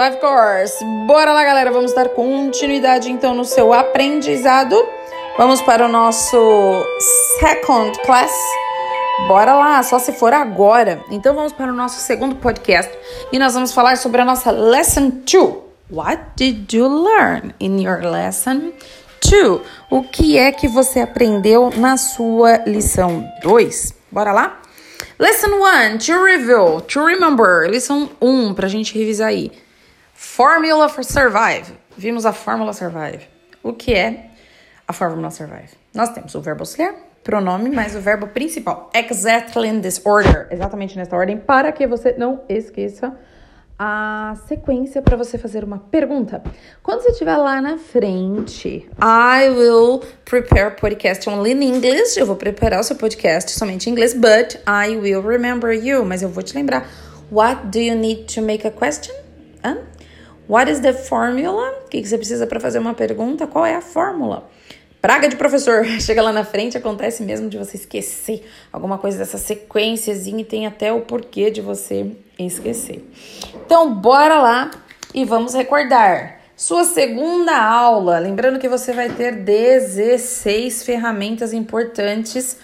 Survive Course. Bora lá, galera, vamos dar continuidade então no seu aprendizado. Vamos para o nosso second class. Bora lá, só se for agora. Então vamos para o nosso segundo podcast e nós vamos falar sobre a nossa lesson 2. What did you learn in your lesson 2? O que é que você aprendeu na sua lição 2? Bora lá? Lesson 1, to review, to remember. Lição 1, pra gente revisar aí. Formula for survive. Vimos a fórmula survive. O que é a fórmula survive? Nós temos o verbo auxiliar, pronome, mais o verbo principal. Exactly in this order. Exatamente nesta ordem, para que você não esqueça a sequência para você fazer uma pergunta. Quando você estiver lá na frente, I will prepare podcast only in English. Eu vou preparar o seu podcast somente em inglês, but I will remember you. Mas eu vou te lembrar. What do you need to make a question? Huh? What is the formula? O que você precisa para fazer uma pergunta? Qual é a fórmula? Praga de professor. Chega lá na frente, acontece mesmo de você esquecer alguma coisa dessa sequenciazinha e tem até o porquê de você esquecer. Então, bora lá e vamos recordar. Sua segunda aula, lembrando que você vai ter 16 ferramentas importantes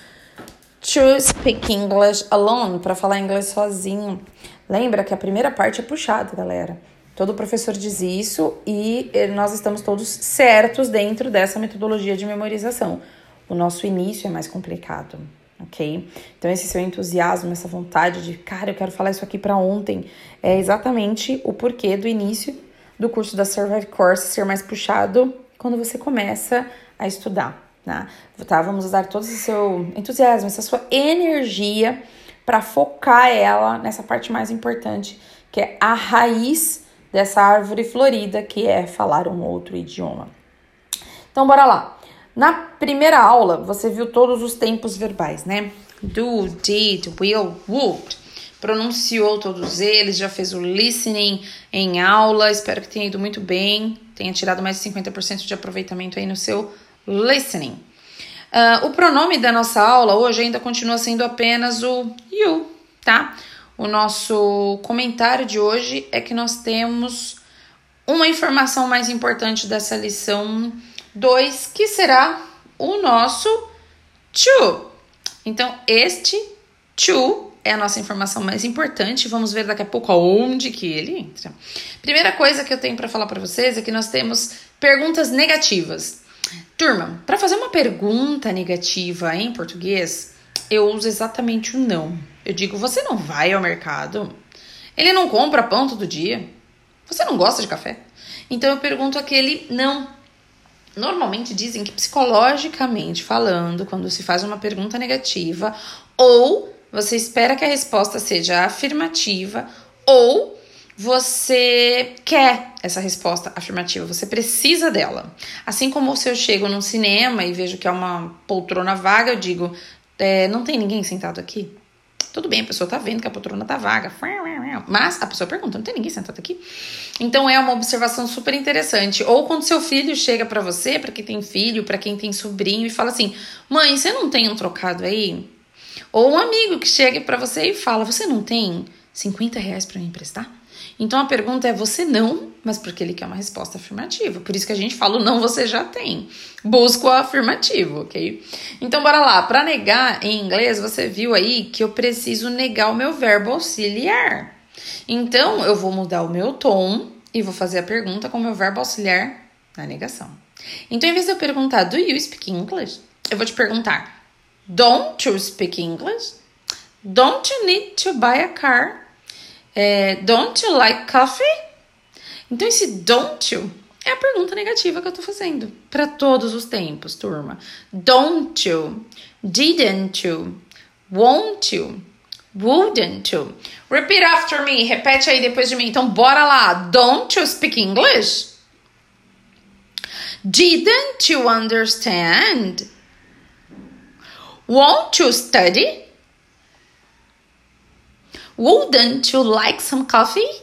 to speak English alone, para falar inglês sozinho. Lembra que a primeira parte é puxada, galera. Todo professor diz isso e eh, nós estamos todos certos dentro dessa metodologia de memorização. O nosso início é mais complicado, ok? Então, esse seu entusiasmo, essa vontade de, cara, eu quero falar isso aqui para ontem, é exatamente o porquê do início do curso da Survive Course ser mais puxado quando você começa a estudar, né? Tá? Vamos usar todo esse seu entusiasmo, essa sua energia para focar ela nessa parte mais importante, que é a raiz dessa árvore florida que é falar um outro idioma. Então, bora lá. Na primeira aula, você viu todos os tempos verbais, né? Do, did, will, would. Pronunciou todos eles, já fez o listening em aula. Espero que tenha ido muito bem, tenha tirado mais de 50% de aproveitamento aí no seu listening. Uh, o pronome da nossa aula hoje ainda continua sendo apenas o you, tá? O nosso comentário de hoje é que nós temos uma informação mais importante dessa lição 2, que será o nosso to. Então, este to é a nossa informação mais importante. Vamos ver daqui a pouco aonde que ele entra. Primeira coisa que eu tenho para falar para vocês é que nós temos perguntas negativas. Turma, para fazer uma pergunta negativa em português, eu uso exatamente o não. Eu digo, você não vai ao mercado? Ele não compra pão todo dia? Você não gosta de café? Então eu pergunto aquele não. Normalmente dizem que psicologicamente falando, quando se faz uma pergunta negativa, ou você espera que a resposta seja afirmativa, ou você quer essa resposta afirmativa, você precisa dela. Assim como se eu chego num cinema e vejo que é uma poltrona vaga, eu digo: é, não tem ninguém sentado aqui? Tudo bem, a pessoa tá vendo que a poltrona tá vaga, mas a pessoa pergunta: não tem ninguém sentado aqui? Então é uma observação super interessante. Ou quando seu filho chega para você, para quem tem filho, para quem tem sobrinho, e fala assim: mãe, você não tem um trocado aí? Ou um amigo que chega para você e fala: você não tem 50 reais para me emprestar? Então a pergunta é: você não, mas porque ele quer uma resposta afirmativa. Por isso que a gente fala: não, você já tem. Busco a afirmativo, ok? Então bora lá. Para negar em inglês, você viu aí que eu preciso negar o meu verbo auxiliar. Então eu vou mudar o meu tom e vou fazer a pergunta com o meu verbo auxiliar na negação. Então, em vez de eu perguntar: Do you speak English? Eu vou te perguntar: Don't you speak English? Don't you need to buy a car? É, don't you like coffee? Então, esse don't you é a pergunta negativa que eu tô fazendo para todos os tempos, turma. Don't you? Didn't you? Won't you? Wouldn't you? Repeat after me. Repete aí depois de mim. Então, bora lá. Don't you speak English? Didn't you understand? Won't you study? Wouldn't you like some coffee?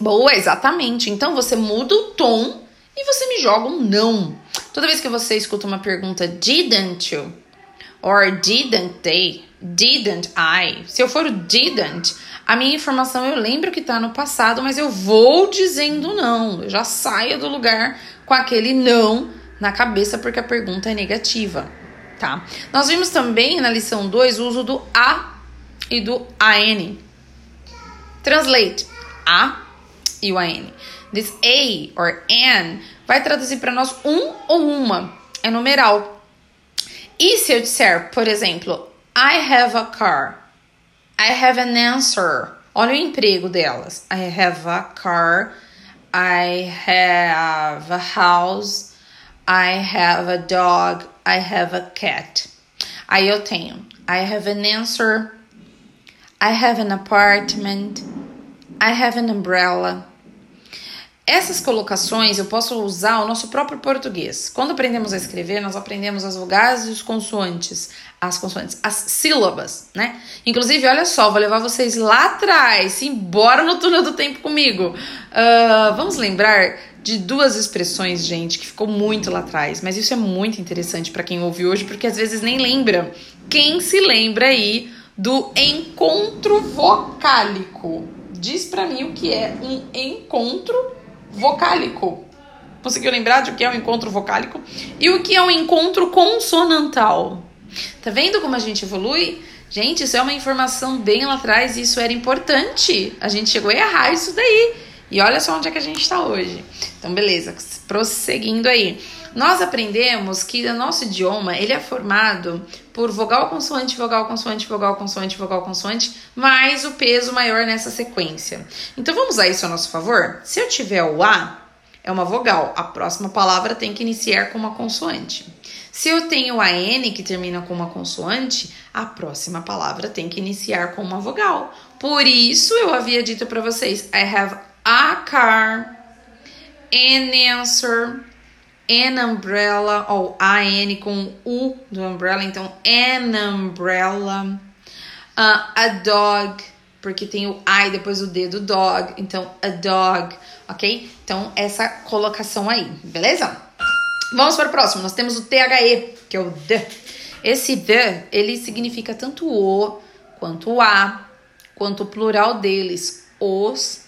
Boa, exatamente. Então você muda o tom e você me joga um não. Toda vez que você escuta uma pergunta didn't you Or didn't they? Didn't I? Se eu for o didn't, a minha informação eu lembro que tá no passado, mas eu vou dizendo não. Eu já saio do lugar com aquele não na cabeça porque a pergunta é negativa, tá? Nós vimos também na lição 2 o uso do a e do an. Translate a e o an. This a or an vai traduzir para nós um ou uma, é numeral. E se eu disser, por exemplo, I have a car, I have an answer. Olha o emprego delas. I have a car, I have a house, I have a dog, I have a cat. Aí eu tenho I have an answer, I have an apartment, I have an umbrella. Essas colocações eu posso usar o nosso próprio português. Quando aprendemos a escrever, nós aprendemos as vogais e os consoantes, as consoantes, as sílabas, né? Inclusive, olha só, vou levar vocês lá atrás, embora no túnel do tempo comigo. Uh, vamos lembrar de duas expressões, gente, que ficou muito lá atrás, mas isso é muito interessante para quem ouve hoje, porque às vezes nem lembra. Quem se lembra aí do encontro vocálico? Diz para mim o que é um encontro vocálico. Conseguiu lembrar de o que é um encontro vocálico? E o que é um encontro consonantal? Tá vendo como a gente evolui? Gente, isso é uma informação bem lá atrás e isso era importante. A gente chegou a errar isso daí. E olha só onde é que a gente está hoje. Então, beleza, prosseguindo aí. Nós aprendemos que o nosso idioma ele é formado por vogal, consoante, vogal, consoante, vogal, consoante, vogal, consoante, mais o peso maior nessa sequência. Então vamos usar isso a nosso favor? Se eu tiver o A, é uma vogal, a próxima palavra tem que iniciar com uma consoante. Se eu tenho a N que termina com uma consoante, a próxima palavra tem que iniciar com uma vogal. Por isso eu havia dito para vocês: I have a car, an answer, an umbrella, ou an com U do umbrella, então an umbrella. Uh, a dog, porque tem o I depois o D do dog, então a dog, ok? Então essa colocação aí, beleza? Vamos para o próximo, nós temos o THE, que é o D. Esse D, ele significa tanto o, quanto o a, quanto o plural deles, os,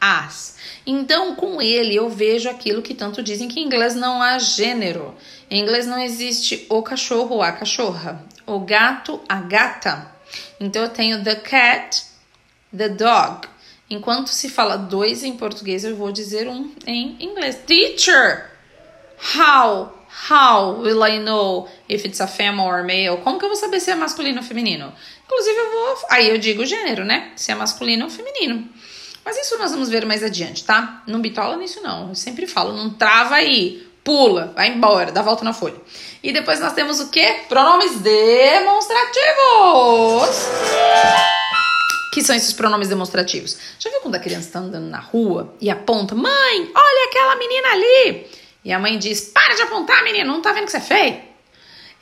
as. Então, com ele, eu vejo aquilo que tanto dizem que em inglês não há gênero. Em inglês não existe o cachorro a cachorra, o gato, a gata. Então, eu tenho the cat, the dog. Enquanto se fala dois em português, eu vou dizer um em inglês. Teacher, how, how will I know if it's a female or male? Como que eu vou saber se é masculino ou feminino? Inclusive, eu vou. Aí eu digo gênero, né? Se é masculino ou feminino. Mas isso nós vamos ver mais adiante, tá? Não bitola nisso, não. Eu sempre falo, não trava aí. Pula, vai embora, dá volta na folha. E depois nós temos o quê? Pronomes demonstrativos. Que são esses pronomes demonstrativos? Já viu quando a criança está andando na rua e aponta: Mãe, olha aquela menina ali. E a mãe diz: Para de apontar, menina, não tá vendo que você é feio?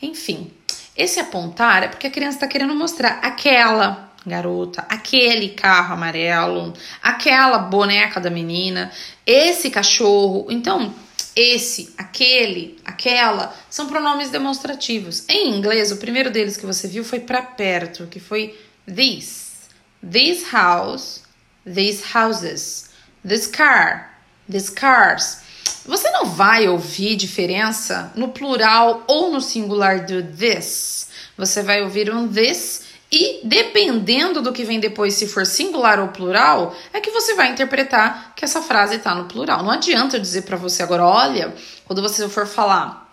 Enfim, esse apontar é porque a criança está querendo mostrar aquela garota, aquele carro amarelo, aquela boneca da menina, esse cachorro. Então, esse, aquele, aquela são pronomes demonstrativos. Em inglês, o primeiro deles que você viu foi para perto, que foi this. This house, these houses, this car, these cars. Você não vai ouvir diferença no plural ou no singular do this. Você vai ouvir um this e dependendo do que vem depois, se for singular ou plural, é que você vai interpretar que essa frase está no plural. Não adianta eu dizer para você agora, olha, quando você for falar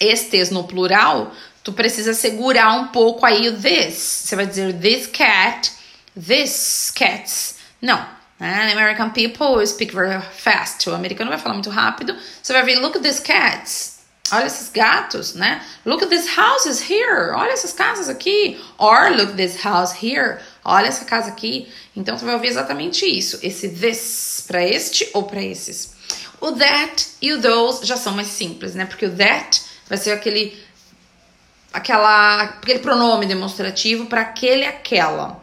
estes no plural, tu precisa segurar um pouco aí o this. Você vai dizer this cat, this cats. Não. Né? American people speak very fast. O americano vai falar muito rápido. Você vai ver, look at these cats. Olha esses gatos, né? Look at these houses here. Olha essas casas aqui. Or look at this house here. Olha essa casa aqui. Então você vai ouvir exatamente isso. Esse this para este ou para esses. O that e o those já são mais simples, né? Porque o that vai ser aquele aquela aquele pronome demonstrativo para aquele aquela.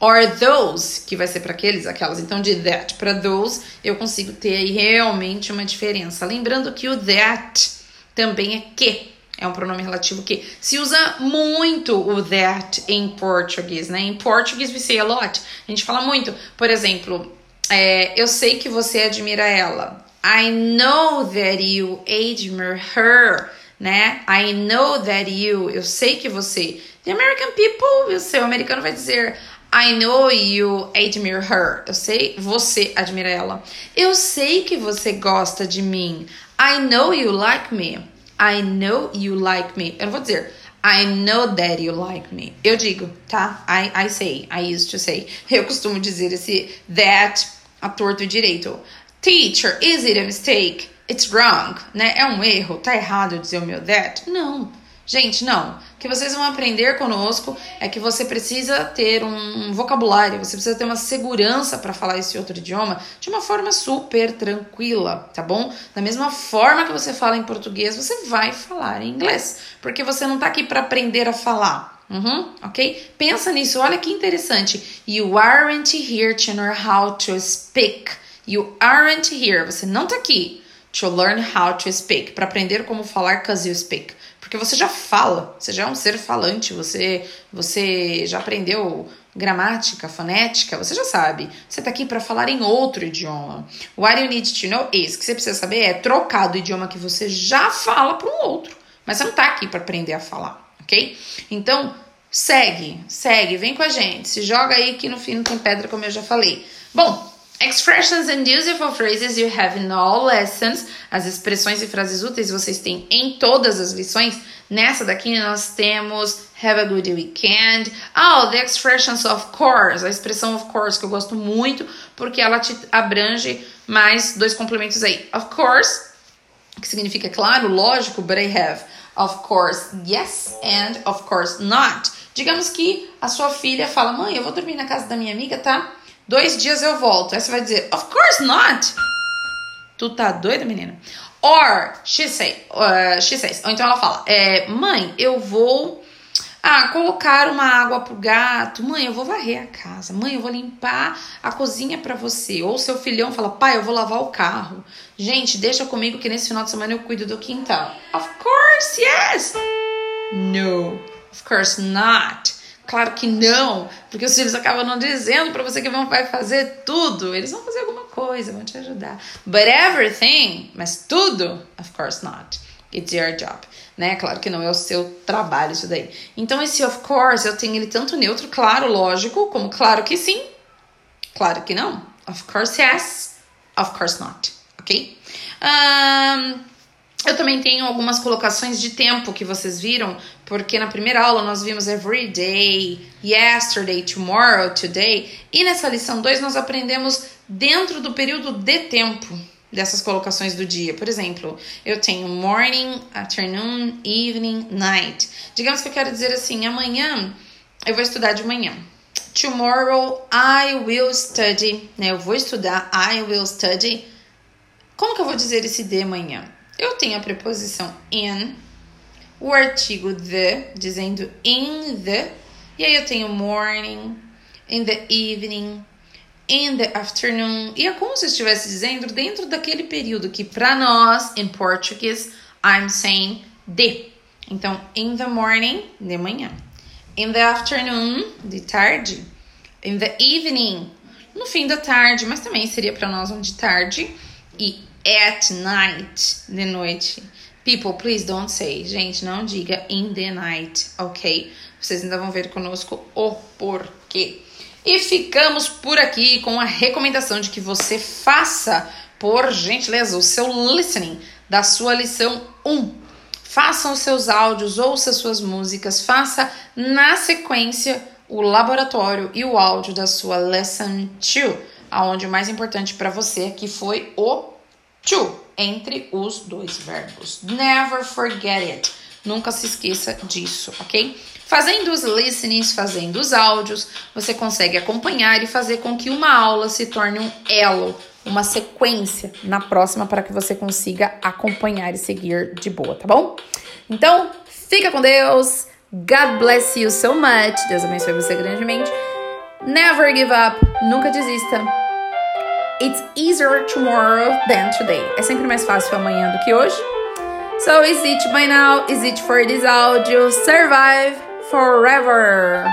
Or those, que vai ser para aqueles, aquelas. Então, de that para those, eu consigo ter aí realmente uma diferença. Lembrando que o that também é que. É um pronome relativo que se usa muito o that em português, né? Em português we say a lot. A gente fala muito. Por exemplo, é, eu sei que você admira ela. I know that you admire her, né? I know that you. Eu sei que você. The American people, o seu americano vai dizer I know you admire her. Eu sei, você admira ela. Eu sei que você gosta de mim. I know you like me. I know you like me. Eu não vou dizer I know that you like me. Eu digo, tá? I, I say. I used to say. Eu costumo dizer esse that a torto direito. Teacher, is it a mistake? It's wrong, né? É um erro. Tá errado dizer o meu that? Não. Gente, não. Que vocês vão aprender conosco é que você precisa ter um vocabulário, você precisa ter uma segurança para falar esse outro idioma de uma forma super tranquila, tá bom? Da mesma forma que você fala em português, você vai falar em inglês, porque você não tá aqui para aprender a falar. Uhum, ok? Pensa nisso, olha que interessante. You aren't here to know how to speak. You aren't here. Você não tá aqui to learn how to speak, para aprender como falar cause you speak. Porque você já fala, você já é um ser falante, você, você já aprendeu gramática, fonética, você já sabe. Você está aqui para falar em outro idioma. What you need to know is, que você precisa saber é trocar do idioma que você já fala para um outro. Mas você não está aqui para aprender a falar, ok? Então, segue, segue, vem com a gente. Se joga aí que no fim não tem pedra, como eu já falei. Bom, Expressions and useful phrases you have in all lessons. As expressões e frases úteis vocês têm em todas as lições. Nessa daqui nós temos have a good weekend. Oh, the expressions of course. A expressão of course que eu gosto muito porque ela te abrange mais dois complementos aí. Of course, que significa claro, lógico, but I have. Of course, yes and of course not. Digamos que a sua filha fala: "Mãe, eu vou dormir na casa da minha amiga, tá?" Dois dias eu volto. Aí você vai dizer, of course not. Tu tá doida, menina? Or, she, say, uh, she says. Ou então ela fala, é, mãe, eu vou ah, colocar uma água pro gato. Mãe, eu vou varrer a casa. Mãe, eu vou limpar a cozinha para você. Ou seu filhão fala, pai, eu vou lavar o carro. Gente, deixa comigo que nesse final de semana eu cuido do quintal. Of course, yes. No, of course not. Claro que não, porque os filhos acabam não dizendo para você que vão vai fazer tudo. Eles vão fazer alguma coisa, vão te ajudar. But everything, mas tudo, of course not. It's your job, né? Claro que não é o seu trabalho isso daí. Então esse of course eu tenho ele tanto neutro, claro, lógico, como claro que sim, claro que não. Of course yes, of course not, ok? Um, eu também tenho algumas colocações de tempo que vocês viram, porque na primeira aula nós vimos every day, yesterday, tomorrow, today, e nessa lição 2 nós aprendemos dentro do período de tempo dessas colocações do dia. Por exemplo, eu tenho morning, afternoon, evening, night. Digamos que eu quero dizer assim, amanhã eu vou estudar de manhã. Tomorrow I will study, né? Eu vou estudar, I will study. Como que eu vou dizer esse de amanhã? Eu tenho a preposição in, o artigo the, dizendo in the, e aí eu tenho morning, in the evening, in the afternoon, e é como se eu estivesse dizendo dentro daquele período que para nós, em português, I'm saying de. Então, in the morning, de manhã. In the afternoon, de tarde. In the evening, no fim da tarde, mas também seria para nós um de tarde. E at night, de noite. People, please don't say. Gente, não diga in the night, ok? Vocês ainda vão ver conosco o porquê. E ficamos por aqui com a recomendação de que você faça, por gentileza, o seu listening da sua lição 1. Façam os seus áudios, ouça suas músicas, faça na sequência o laboratório e o áudio da sua lesson 2, aonde o mais importante para você aqui foi o to entre os dois verbos. Never forget it. Nunca se esqueça disso, ok? Fazendo os listenings, fazendo os áudios, você consegue acompanhar e fazer com que uma aula se torne um elo, uma sequência na próxima para que você consiga acompanhar e seguir de boa, tá bom? Então, fica com Deus. God bless you so much. Deus abençoe você grandemente. Never give up. Nunca desista. It's easier tomorrow than today. É sempre mais fácil amanhã do que hoje. So is it by now? Is it for this audio? Survive forever!